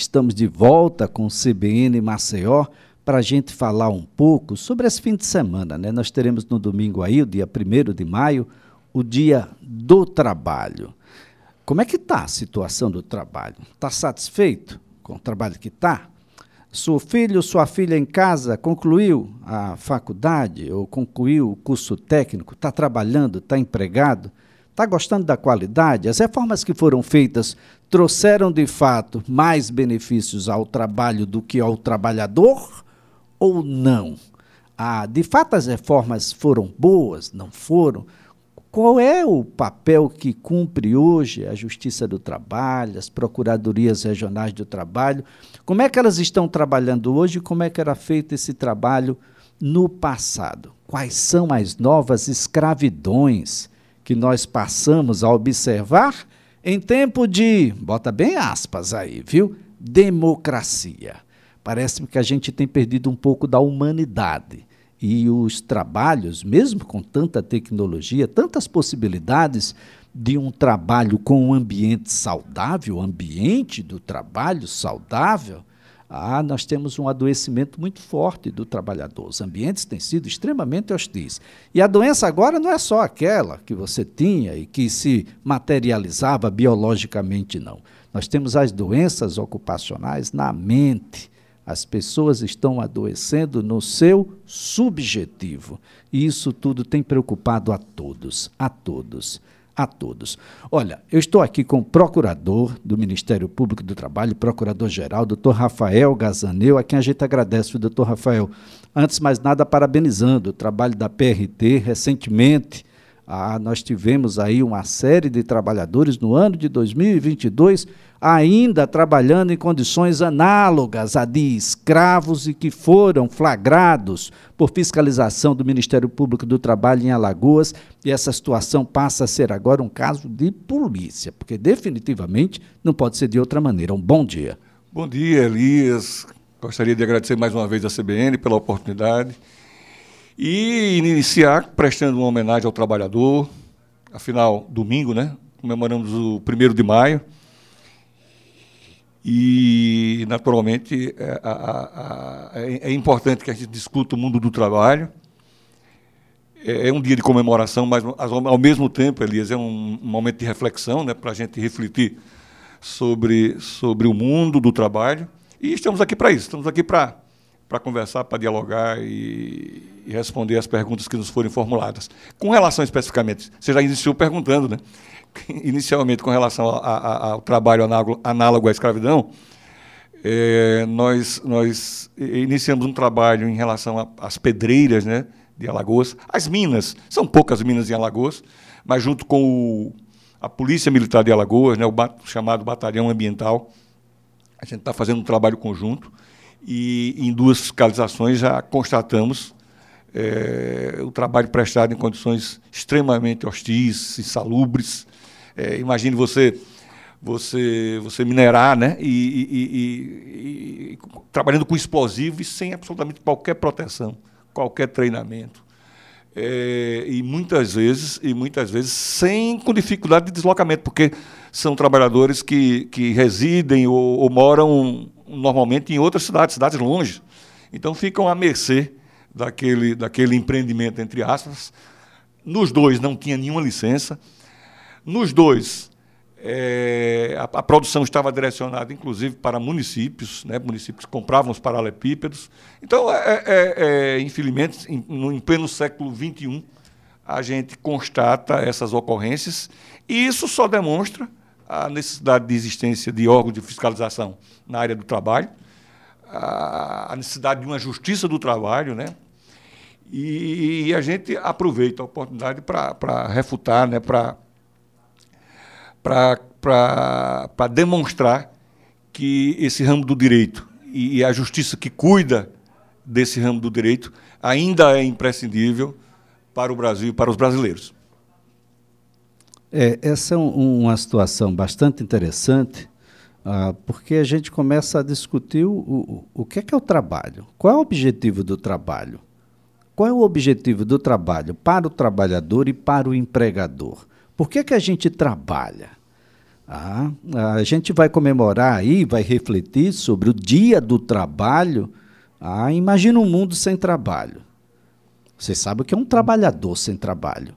Estamos de volta com o CBN Maceió para a gente falar um pouco sobre esse fim de semana. Né? Nós teremos no domingo aí, o dia 1 de maio, o dia do trabalho. Como é que está a situação do trabalho? Está satisfeito com o trabalho que está? Seu filho, sua filha em casa concluiu a faculdade ou concluiu o curso técnico, está trabalhando, está empregado, está gostando da qualidade? As reformas que foram feitas trouxeram de fato mais benefícios ao trabalho do que ao trabalhador ou não? Ah, de fato as reformas foram boas? Não foram? Qual é o papel que cumpre hoje a Justiça do Trabalho, as Procuradorias Regionais do Trabalho? Como é que elas estão trabalhando hoje como é que era feito esse trabalho no passado? Quais são as novas escravidões que nós passamos a observar em tempo de, bota bem aspas aí, viu? Democracia. Parece-me que a gente tem perdido um pouco da humanidade e os trabalhos, mesmo com tanta tecnologia, tantas possibilidades de um trabalho com um ambiente saudável, ambiente do trabalho saudável, ah, nós temos um adoecimento muito forte do trabalhador. Os ambientes têm sido extremamente hostis. E a doença agora não é só aquela que você tinha e que se materializava biologicamente, não. Nós temos as doenças ocupacionais na mente, as pessoas estão adoecendo no seu subjetivo. E isso tudo tem preocupado a todos, a todos, a todos. Olha, eu estou aqui com o procurador do Ministério Público do Trabalho, procurador-geral, doutor Rafael Gazaneu, a quem a gente agradece, doutor Rafael. Antes de mais nada, parabenizando o trabalho da PRT recentemente ah, nós tivemos aí uma série de trabalhadores no ano de 2022 ainda trabalhando em condições análogas a de escravos e que foram flagrados por fiscalização do Ministério Público do Trabalho em Alagoas, e essa situação passa a ser agora um caso de polícia, porque definitivamente não pode ser de outra maneira. Um bom dia. Bom dia, Elias. Gostaria de agradecer mais uma vez à CBN pela oportunidade e iniciar prestando uma homenagem ao trabalhador. Afinal, domingo, né? Comemoramos o primeiro de maio. E, naturalmente, é, a, é, importante que a gente discuta o mundo do trabalho. É, é um dia de comemoração, mas, ao mesmo tempo, Elias, é um, um momento de reflexão né, para a gente refletir sobre, sobre o mundo do trabalho. E estamos aqui para isso, estamos aqui para para conversar, para dialogar e, e, responder as perguntas que nos forem formuladas. Com relação especificamente, você já iniciou perguntando, né? Inicialmente, com relação a, a, ao trabalho análogo, análogo à escravidão, é, nós, nós iniciamos um trabalho em relação às pedreiras né, de Alagoas, as minas, são poucas minas em Alagoas, mas junto com o, a Polícia Militar de Alagoas, né, o bat, chamado Batalhão Ambiental, a gente está fazendo um trabalho conjunto e em duas fiscalizações já constatamos é, o trabalho prestado em condições extremamente hostis, insalubres. É, imagine você você você minerar, né, e, e, e, e, trabalhando com explosivos sem absolutamente qualquer proteção, qualquer treinamento. É, e muitas vezes e muitas vezes sem com dificuldade de deslocamento, porque são trabalhadores que, que residem ou, ou moram normalmente em outras cidades, cidades longe. Então ficam à mercê daquele, daquele empreendimento, entre aspas. Nos dois não tinha nenhuma licença. Nos dois, é, a, a, produção estava direcionada, inclusive, para municípios, né, municípios que compravam os paralelepípedos. Então, é, é, é infelizmente, em, no, em pleno século XXI, a gente constata essas ocorrências e isso só demonstra a necessidade de existência de órgãos de fiscalização na área do trabalho, a necessidade de uma justiça do trabalho, né? E, a gente aproveita a oportunidade para refutar, né? para demonstrar que esse ramo do direito e a justiça que cuida desse ramo do direito ainda é imprescindível para o Brasil e para os brasileiros. É, essa é um, uma situação bastante interessante, ah, porque a gente começa a discutir o, o, o que é, que é o trabalho. Qual é o objetivo do trabalho? Qual é o objetivo do trabalho para o trabalhador e para o empregador? Por que, que a gente trabalha? Ah, a gente vai comemorar aí, vai refletir sobre o Dia do Trabalho. Ah, imagina um mundo sem trabalho. Você sabe o que é um trabalhador sem trabalho.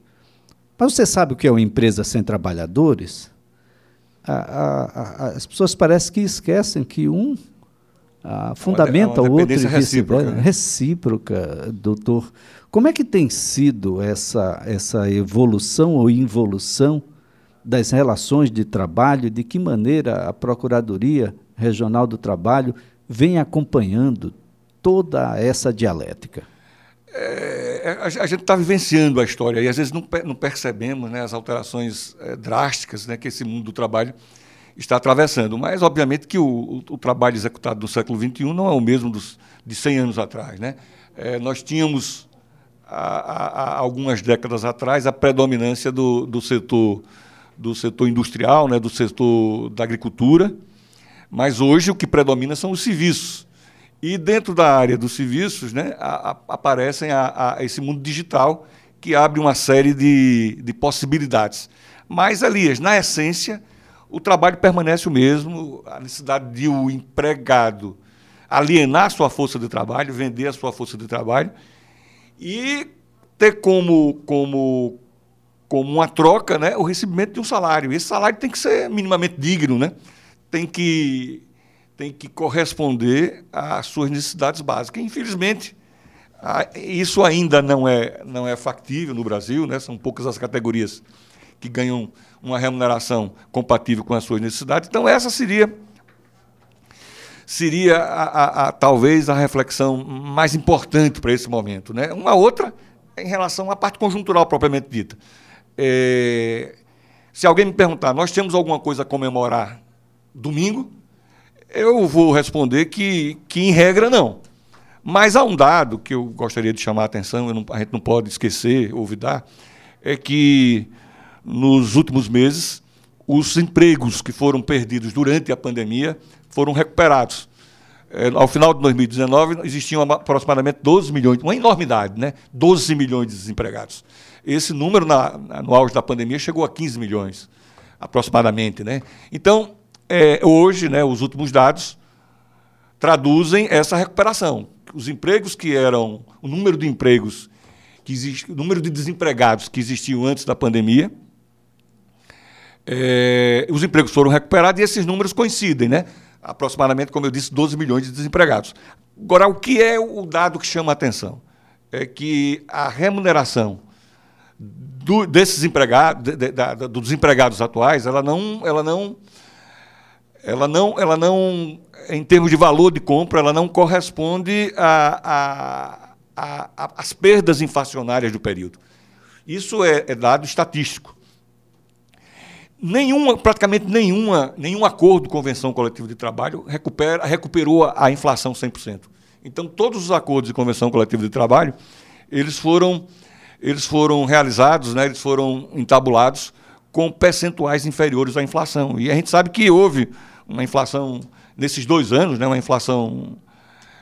Mas você sabe o que é uma empresa sem trabalhadores? A, a, a, as pessoas parecem que esquecem que um fundamenta o outro. Recíproca, né? recíproca, doutor. Como é que tem sido essa, essa evolução ou involução das relações de trabalho? De que maneira a Procuradoria Regional do Trabalho vem acompanhando toda essa dialética? É, a, gente está vivenciando a história e às vezes não, não percebemos né, as alterações é, drásticas né, que esse mundo do trabalho está atravessando. Mas, obviamente, que o, o, o trabalho executado no século XXI não é o mesmo dos, de 100 anos atrás. Né? É, nós tínhamos, há, há, algumas décadas atrás, a predominância do, do, setor, do setor industrial, né, do setor da agricultura, mas hoje o que predomina são os serviços. E dentro da área dos serviços, né, a, a, aparecem a, esse mundo digital que abre uma série de, de possibilidades. Mas, Elias, na essência, o trabalho permanece o mesmo, a necessidade de o empregado alienar sua força de trabalho, vender a sua força de trabalho e ter como, como, como uma troca né, o recebimento de um salário. Esse salário tem que ser minimamente digno, né? tem que tem que corresponder às suas necessidades básicas. Infelizmente, isso ainda não é, não é factível no Brasil, né? são poucas as categorias que ganham uma remuneração compatível com as suas necessidades. Então, essa seria, seria a, a, a, talvez a reflexão mais importante para esse momento. Né? Uma outra em relação à parte conjuntural propriamente dita. É, se alguém me perguntar, nós temos alguma coisa a comemorar domingo? Eu vou responder que, que em regra, não. Mas há um dado que eu gostaria de chamar a atenção, não, a gente não pode esquecer, olvidar, é que nos últimos meses os empregos que foram perdidos durante a pandemia foram recuperados. É, ao final de 2019, existiam aproximadamente 12 milhões, uma enormidade, né? 12 milhões de desempregados. Esse número, na, no auge da pandemia, chegou a 15 milhões, aproximadamente. Né? Então, é, hoje, né, os últimos dados traduzem essa recuperação. Os empregos que eram, o número de empregos que existe, o número de desempregados que existiam antes da pandemia, é, os empregos foram recuperados e esses números coincidem, né? Aproximadamente, como eu disse, 12 milhões de desempregados. Agora, o que é o dado que chama a atenção? É que a remuneração do, desses empregados, de, de, dos empregados atuais, ela não, ela não ela não, ela não, em termos de valor de compra, ela não corresponde às perdas inflacionárias do período. Isso é, é, dado estatístico. Nenhuma, praticamente nenhuma, nenhum acordo, convenção coletiva de trabalho recupera, recuperou a, a inflação 100%. Então, todos os acordos de convenção coletiva de trabalho, eles foram, eles foram realizados, né, eles foram entabulados com percentuais inferiores à inflação. E a gente sabe que houve uma inflação nesses dois anos, né, uma inflação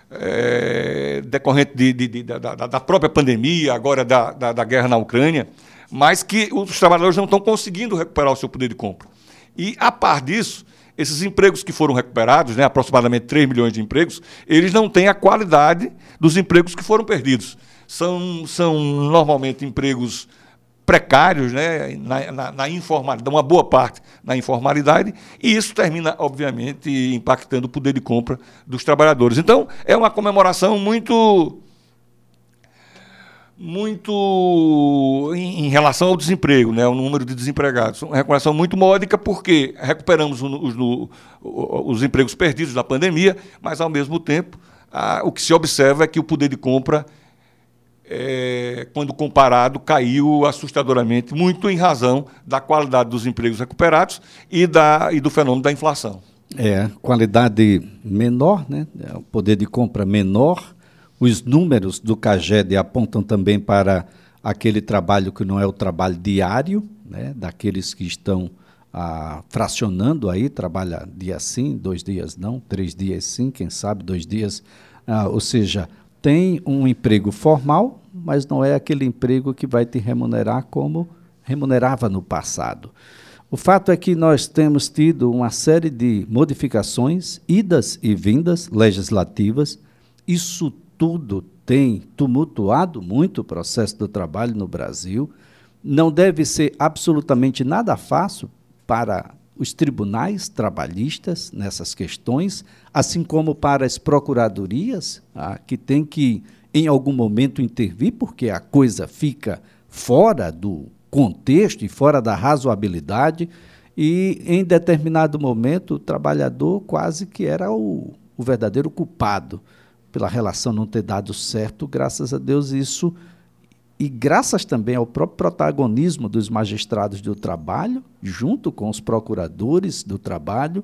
é, decorrente de, de, de, da, da, própria pandemia, agora da, da, da, guerra na Ucrânia, mas que os trabalhadores não estão conseguindo recuperar o seu poder de compra. E, a par disso, esses empregos que foram recuperados, né, aproximadamente 3 milhões de empregos, eles não têm a qualidade dos empregos que foram perdidos. São, são normalmente empregos precários, né, na, na, na, informalidade, uma boa parte na informalidade, e isso termina, obviamente, impactando o poder de compra dos trabalhadores. Então, é uma comemoração muito. Muito em, relação ao desemprego, né, o número de desempregados. Uma recuperação muito módica, porque recuperamos os, os, os empregos perdidos da pandemia, mas, ao mesmo tempo, a, o que se observa é que o poder de compra é, quando comparado, caiu assustadoramente, muito em razão da qualidade dos empregos recuperados e, da, e do fenômeno da inflação. É, qualidade menor, né? É, o poder de compra menor. Os números do CAGED apontam também para aquele trabalho que não é o trabalho diário, né? daqueles que estão ah, fracionando aí, trabalha dia sim, dois dias não, três dias sim, quem sabe dois dias. Ah, ou seja, tem um emprego formal, mas não é aquele emprego que vai te remunerar como remunerava no passado. O fato é que nós temos tido uma série de modificações, idas e vindas legislativas. Isso tudo tem tumultuado muito o processo do trabalho no Brasil. Não deve ser absolutamente nada fácil para os tribunais trabalhistas nessas questões, assim como para as procuradorias, ah, que tem que, em algum momento, intervir, porque a coisa fica fora do contexto e fora da razoabilidade, e em determinado momento o trabalhador quase que era o, o verdadeiro culpado pela relação não ter dado certo, graças a Deus isso e graças também ao próprio protagonismo dos magistrados do trabalho, junto com os procuradores do trabalho,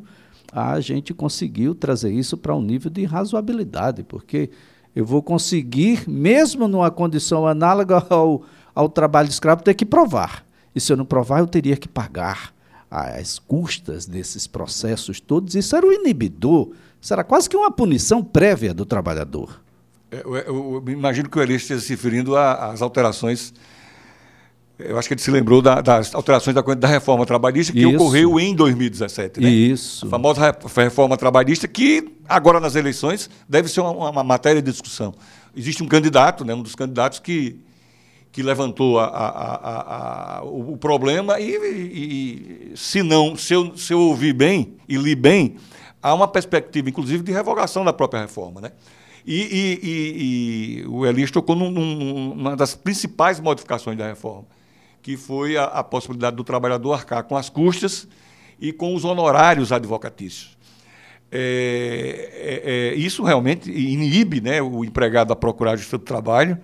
a gente conseguiu trazer isso para um nível de razoabilidade, porque eu vou conseguir, mesmo numa condição análoga ao, ao trabalho escravo, ter que provar. E se eu não provar, eu teria que pagar as custas desses processos todos. Isso era o inibidor, isso era quase que uma punição prévia do trabalhador. É, eu, eu, eu imagino que o Elias esteja se referindo às alterações. Eu acho que ele se lembrou da, das alterações da, da reforma trabalhista que Isso. ocorreu em 2017. Né? Isso. A famosa reforma trabalhista, que agora nas eleições deve ser uma, uma matéria de discussão. Existe um candidato, né, um dos candidatos que, que levantou a, a, a, o problema e, e, se não, se eu, se eu ouvir bem e li bem, há uma perspectiva, inclusive, de revogação da própria reforma. Né? E, e, e, e o Elias tocou num, numa das principais modificações da reforma, que foi a, a, possibilidade do trabalhador arcar com as custas e com os honorários advocatícios. É, é, é, isso realmente inibe né, o empregado a procurar a justiça do trabalho,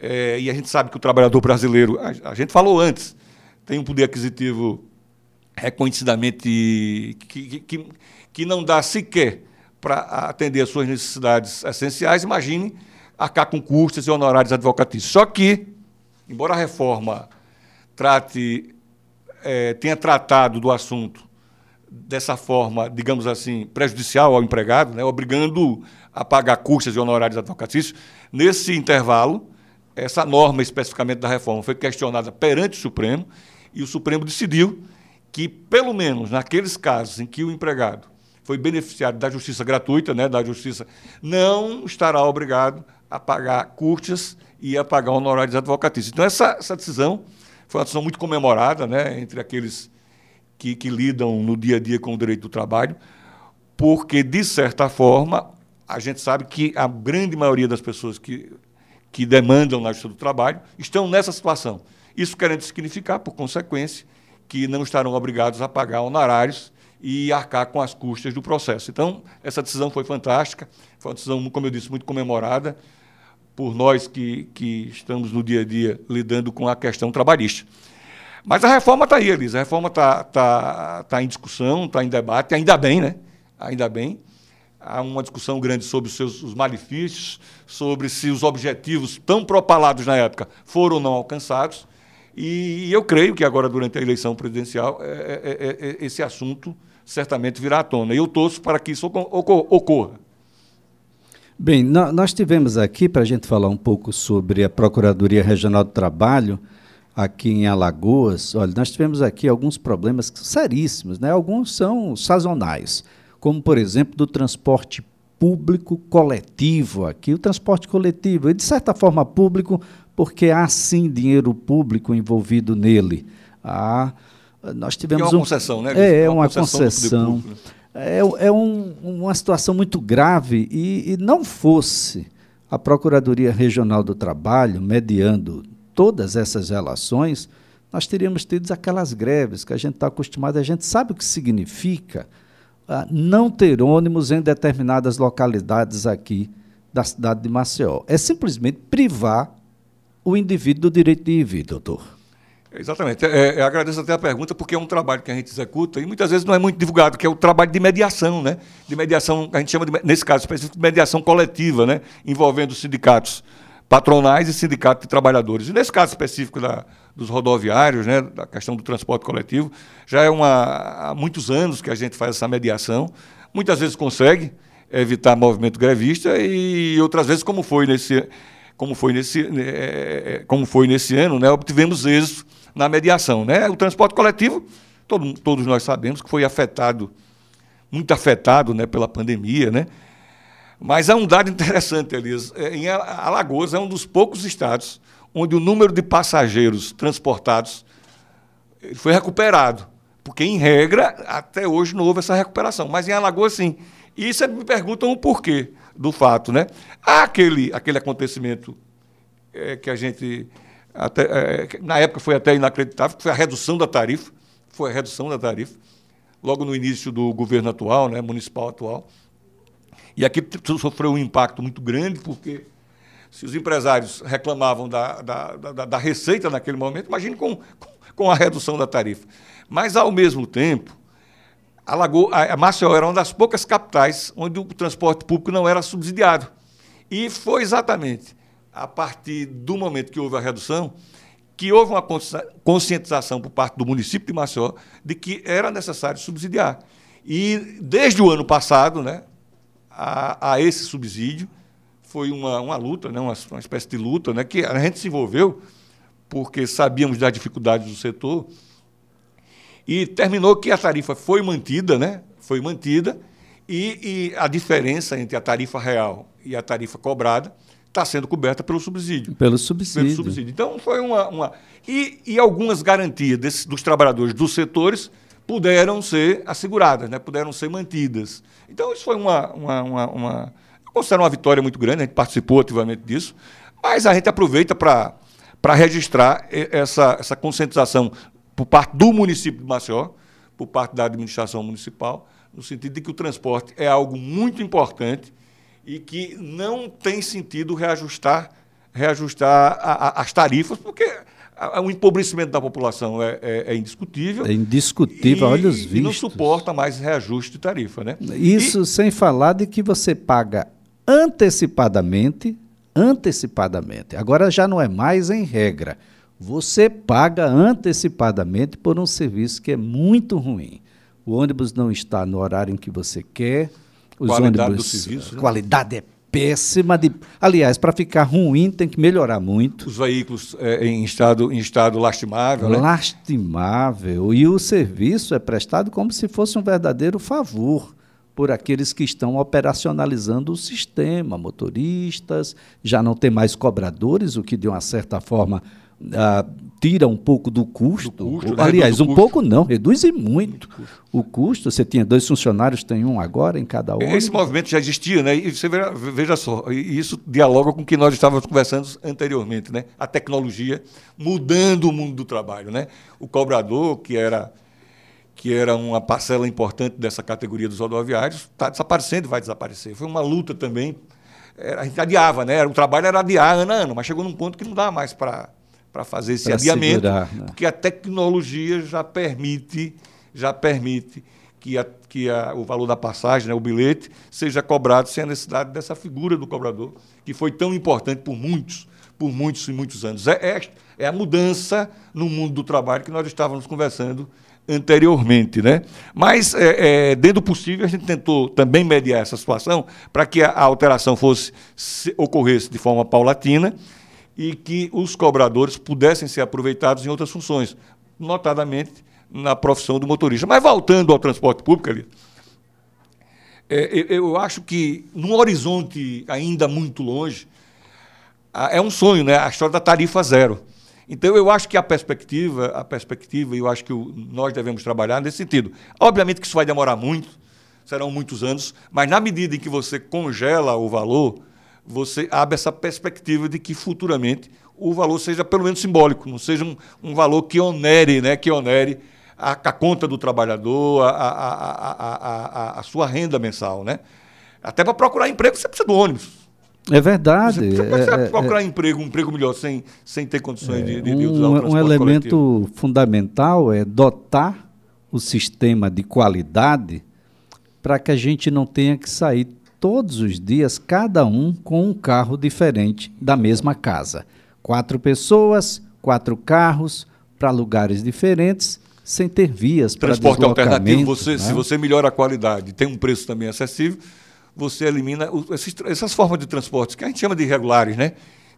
é, e a gente sabe que o trabalhador brasileiro, a, a gente falou antes, tem um poder aquisitivo reconhecidamente que, que, que não dá sequer para atender às suas necessidades essenciais, imagine arcar com custos e honorários advocatícios. Só que, embora a reforma trate, é, tenha tratado do assunto dessa forma, digamos assim, prejudicial ao empregado, né, obrigando a pagar custos e honorários advocatícios, nesse intervalo, essa norma especificamente da reforma foi questionada perante o Supremo e o Supremo decidiu que, pelo menos naqueles casos em que o empregado foi beneficiário da justiça gratuita, né, da justiça, não estará obrigado a pagar custas e a pagar honorários advocatícios. Então, essa, essa decisão foi uma decisão muito comemorada né, entre aqueles que, que lidam no dia a dia com o direito do trabalho, porque, de certa forma, a gente sabe que a grande maioria das pessoas que, que demandam na justiça do trabalho estão nessa situação. Isso querendo significar, por consequência, que não estarão obrigados a pagar honorários e arcar com as custas do processo. Então, essa decisão foi fantástica, foi uma decisão, como eu disse, muito comemorada por nós que, que estamos no dia a dia lidando com a questão trabalhista. Mas a reforma está aí, Elisa, a reforma está tá, tá em discussão, está em debate, ainda bem, né? Ainda bem. Há uma discussão grande sobre os seus os malefícios, sobre se os objetivos tão propalados na época foram ou não alcançados. E eu creio que agora, durante a eleição presidencial, é, é, é, é esse assunto certamente virá à tona. E eu torço para que isso ocorra. Bem, nós tivemos aqui, para a gente falar um pouco sobre a Procuradoria Regional do Trabalho, aqui em Alagoas, olha, nós tivemos aqui alguns problemas seríssimos, né? alguns são sazonais, como, por exemplo, do transporte público coletivo aqui, o transporte coletivo, e de certa forma público, porque há sim dinheiro público envolvido nele. Há nós tivemos é uma um, concessão, né? É, é uma, uma concessão. concessão. É, é um, uma situação muito grave e, e não fosse a Procuradoria Regional do Trabalho mediando todas essas relações, nós teríamos tido aquelas greves que a gente está acostumado, a gente sabe o que significa ah, não ter ônibus em determinadas localidades aqui da cidade de Maceió. É simplesmente privar o indivíduo do direito de ir, doutor. Exatamente. É, eu agradeço até a pergunta, porque é um trabalho que a gente executa e muitas vezes não é muito divulgado, que é o trabalho de mediação, né? De mediação, a gente chama, de, nesse caso específico, de mediação coletiva, né? Envolvendo sindicatos patronais e sindicatos de trabalhadores. E nesse caso específico da, dos rodoviários, né? Da questão do transporte coletivo, já é uma, há muitos anos que a gente faz essa mediação. Muitas vezes consegue evitar movimento grevista e outras vezes, como foi nesse, como foi nesse, é, como foi nesse ano, né? Obtivemos êxito na mediação. Né? O transporte coletivo, todo, todos nós sabemos que foi afetado, muito afetado né, pela pandemia, né? Mas há um dado interessante, Elias. É, em Alagoas é um dos poucos estados onde o número de passageiros transportados foi recuperado. Porque, em regra, até hoje não houve essa recuperação. Mas em Alagoas, sim. E isso me perguntam o porquê do fato. Né? Há aquele, aquele acontecimento é, que a gente. Até, é, na época foi até inacreditável, foi a redução da tarifa. Foi a redução da tarifa, logo no início do governo atual, né, municipal atual. E aqui sofreu um impacto muito grande, porque se os empresários reclamavam da, da, da, da receita naquele momento, imagine com, com a redução da tarifa. Mas, ao mesmo tempo, a, Lagoa, a Maceió era uma das poucas capitais onde o transporte público não era subsidiado. E foi exatamente a partir do momento que houve a redução que houve uma conscientização por parte do município de Maceió de que era necessário subsidiar. E desde o ano passado, né, a, a esse subsídio, foi uma, uma luta, né, uma, uma espécie de luta, né, que a gente se envolveu porque sabíamos das dificuldades do setor, e terminou que a tarifa foi mantida, né, foi mantida, e, e a diferença entre a tarifa real e a tarifa cobrada está sendo coberta pelo subsídio. Pelo subsídio. Pelo subsídio. Então, foi uma. uma... E, e algumas garantias desse, dos trabalhadores dos setores puderam ser asseguradas, né? puderam ser mantidas. Então, isso foi uma, uma, uma, uma considero uma vitória muito grande, a gente participou ativamente disso, mas a gente aproveita para registrar essa, essa conscientização por parte do município de Maceió, por parte da administração municipal, no sentido de que o transporte é algo muito importante e que não tem sentido reajustar, reajustar a, a, as tarifas, porque o empobrecimento da população é, é, é indiscutível. É indiscutível, e, olha os vistos. E não suporta mais reajuste de tarifa. Né? Isso e, sem falar de que você paga antecipadamente, antecipadamente. Agora já não é mais em regra. Você paga antecipadamente por um serviço que é muito ruim. O ônibus não está no horário em que você quer. Os qualidade ônibus, do serviço. Né? Qualidade é péssima. De, aliás, para ficar ruim tem que melhorar muito. Os veículos é, em, estado, em estado lastimável. Né? Lastimável. E o serviço é prestado como se fosse um verdadeiro favor por aqueles que estão operacionalizando o sistema, motoristas, já não tem mais cobradores, o que de uma certa forma ah, tira um pouco do custo. Do custo né? Aliás, um custo. pouco não, reduz e muito, o custo. Você tinha dois funcionários, tem um agora em cada um. Esse movimento já existia, né? E você veja, veja só, e isso dialoga com o que nós estávamos conversando anteriormente, né? A tecnologia mudando o mundo do trabalho, né? O cobrador, que era que era uma parcela importante dessa categoria dos rodoviários, está desaparecendo e vai desaparecer. Foi uma luta também. A gente adiava, né? O trabalho era adiar ano a ano, mas chegou num ponto que não dá mais para fazer esse pra adiamento, segurar, né? porque a tecnologia já permite, já permite que, a, que a, o valor da passagem, né, o bilhete, seja cobrado sem a necessidade dessa figura do cobrador, que foi tão importante por muitos, por muitos e muitos anos. É, é, é a mudança no mundo do trabalho que nós estávamos conversando anteriormente. Né? Mas, é, é, dentro do possível, a gente tentou também mediar essa situação para que a, a alteração fosse se, ocorresse de forma paulatina e que os cobradores pudessem ser aproveitados em outras funções, notadamente na profissão do motorista. Mas voltando ao transporte público ali, é, eu acho que num horizonte ainda muito longe, é um sonho, né? A história da tarifa zero. Então, eu acho que a perspectiva, a perspectiva, eu acho que o, nós devemos trabalhar nesse sentido. Obviamente que isso vai demorar muito, serão muitos anos, mas na medida em que você congela o valor, você abre essa perspectiva de que futuramente o valor seja pelo menos simbólico, não seja um, um valor que onere, né, que onere a, a conta do trabalhador, a, a, a, sua renda mensal. Né? Até para procurar emprego você precisa do ônibus. É verdade. Você, você é, procurar é, emprego, um emprego melhor sem, sem ter condições é, de, de, de, usar um, o transporte Um elemento coletivo. fundamental é dotar o sistema de qualidade para que a gente não tenha que sair todos os dias, cada um com um carro diferente da mesma casa. Quatro pessoas, quatro carros para lugares diferentes, sem ter vias para Transporte alternativo, você, né? se você melhora a qualidade, tem um preço também acessível, você elimina esses, essas formas de transporte, que a gente chama de irregulares, né?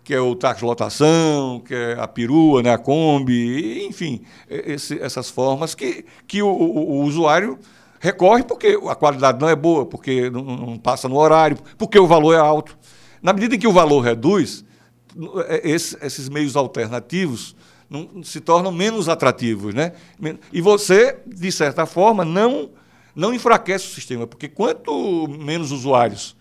que é o táxi lotação, que é a perua, né, a Kombi, enfim, esse, essas formas que, que o, o, o, usuário recorre porque a qualidade não é boa, porque não, não, passa no horário, porque o valor é alto. Na medida em que o valor reduz, é, esse, esses meios alternativos não, se tornam menos atrativos. Né? E você, de certa forma, não, não enfraquece o sistema, porque quanto menos usuários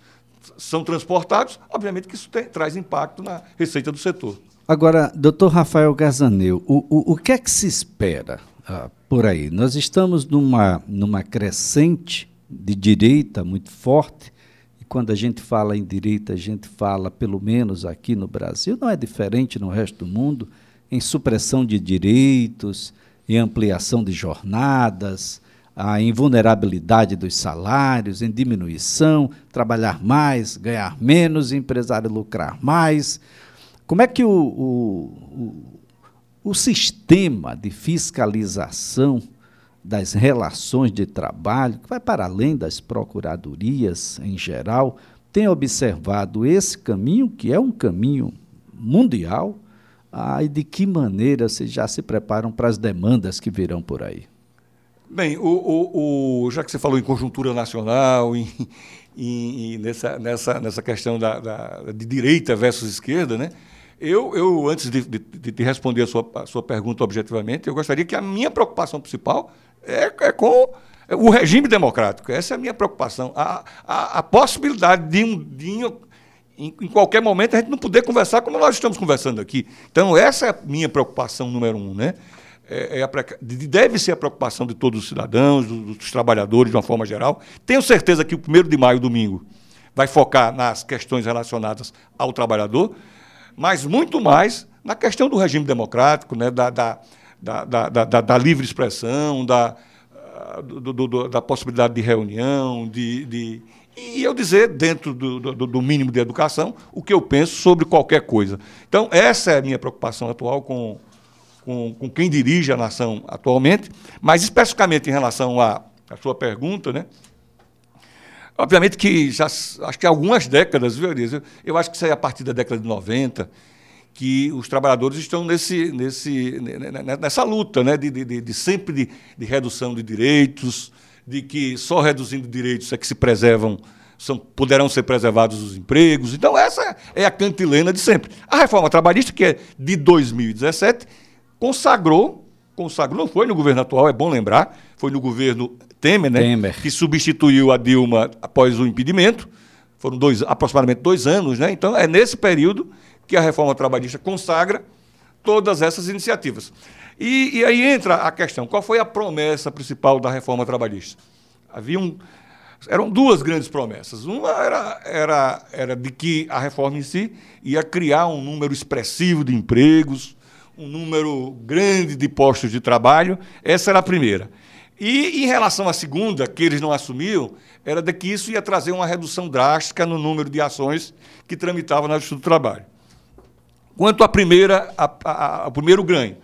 são transportados, obviamente que isso tem, traz impacto na receita do setor. Agora, doutor Rafael Gazaneu, o, o, o que é que se espera ah, por aí? Nós estamos numa, numa crescente de direita muito forte, e quando a gente fala em direita, a gente fala, pelo menos aqui no Brasil, não é diferente no resto do mundo, em supressão de direitos, em ampliação de jornadas, a invulnerabilidade dos salários, em diminuição, trabalhar mais, ganhar menos, empresário lucrar mais. Como é que o, o, o sistema de fiscalização das relações de trabalho, que vai para além das procuradorias em geral, tem observado esse caminho, que é um caminho mundial, ah, e de que maneira vocês já se preparam para as demandas que virão por aí? Bem, o, o, o, já que você falou em conjuntura nacional, em, em, nessa, nessa, nessa questão da, da, de direita versus esquerda, né? Eu, eu antes de, de, de responder a sua, a sua pergunta objetivamente, eu gostaria que a minha preocupação principal é, é com o regime democrático. Essa é a minha preocupação. A, a, a possibilidade de, um, de em, em, qualquer momento, a gente não poder conversar como nós estamos conversando aqui. Então, essa é a minha preocupação número um. Né? é, é a, deve ser a preocupação de todos os cidadãos, dos, dos, trabalhadores, de uma forma geral. Tenho certeza que o 1 de maio, domingo, vai focar nas questões relacionadas ao trabalhador, mas muito mais na questão do regime democrático, né, da, da, da, da, livre expressão, da, ah, da possibilidade de reunião, de, de, e eu dizer, dentro do, do, do, mínimo de educação, o que eu penso sobre qualquer coisa. Então, essa é a minha preocupação atual com, com, com quem dirige a nação atualmente, mas especificamente em relação à, à sua pergunta, né? Obviamente que já acho que há algumas décadas, viu, Elias? Eu, eu acho que isso é a partir da década de 90, que os trabalhadores estão nesse, nesse, nessa luta né? de, de, de sempre de, de, redução de direitos, de que só reduzindo direitos é que se preservam, são, poderão ser preservados os empregos. Então, essa é a cantilena de sempre. A reforma trabalhista, que é de 2017, consagrou, consagrou, não foi no governo atual, é bom lembrar, foi no governo Temer, né? Temer. Que substituiu a Dilma após o impedimento. Foram dois, aproximadamente dois anos, né? Então é nesse período que a reforma trabalhista consagra todas essas iniciativas. E, e aí entra a questão: qual foi a promessa principal da reforma trabalhista? Havia um, eram duas grandes promessas. Uma era, era, era de que a reforma em si ia criar um número expressivo de empregos, um número grande de postos de trabalho. Essa era a primeira. E em relação à segunda, que eles não assumiam, era de que isso ia trazer uma redução drástica no número de ações que tramitavam na Justiça do Trabalho. Quanto à primeira, a, a, ao primeiro ganho,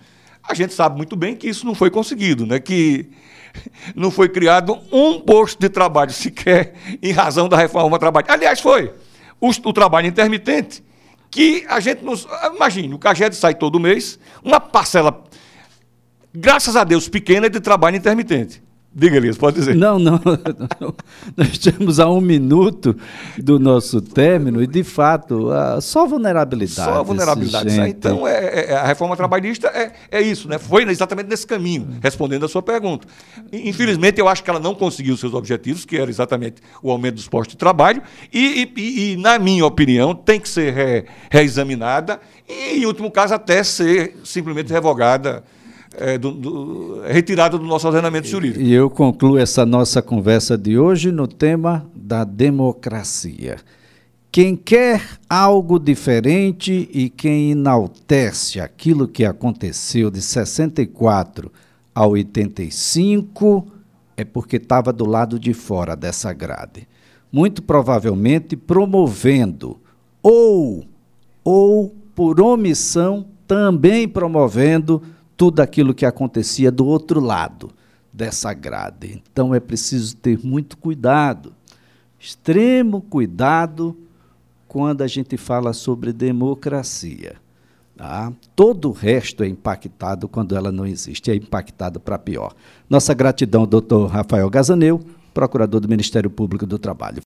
a gente sabe muito bem que isso não foi conseguido, né? que não foi criado um posto de trabalho sequer em razão da reforma trabalhista. Aliás, foi. O, o trabalho intermitente que a gente nos. Imagine, o Caged sai todo mês, uma parcela, graças a Deus, pequena de trabalho intermitente. Diga, Elias, pode dizer. Não, não. Nós estamos a um minuto do nosso término e, de fato, só vulnerabilidade. Só vulnerabilidade. Gente... Então, é, é, é, a reforma trabalhista é, é isso, né? foi exatamente nesse caminho, respondendo a sua pergunta. Infelizmente, eu acho que ela não conseguiu seus objetivos, que era exatamente o aumento dos postos de trabalho, e, e, e na minha opinião, tem que ser re, reexaminada e, em último caso, até ser simplesmente revogada é, do, do, retirada do nosso ordenamento jurídico. E eu concluo essa nossa conversa de hoje no tema da democracia. Quem quer algo diferente e quem enaltece aquilo que aconteceu de 64 a 85 é porque estava do lado de fora dessa grade. Muito provavelmente promovendo ou ou por omissão também promovendo tudo aquilo que acontecia do outro lado dessa grade. Então é preciso ter muito cuidado, extremo cuidado quando a gente fala sobre democracia. Tá? Todo o resto é impactado quando ela não existe, é impactado para pior. Nossa gratidão, doutor Rafael Gazaneu, procurador do Ministério Público do Trabalho.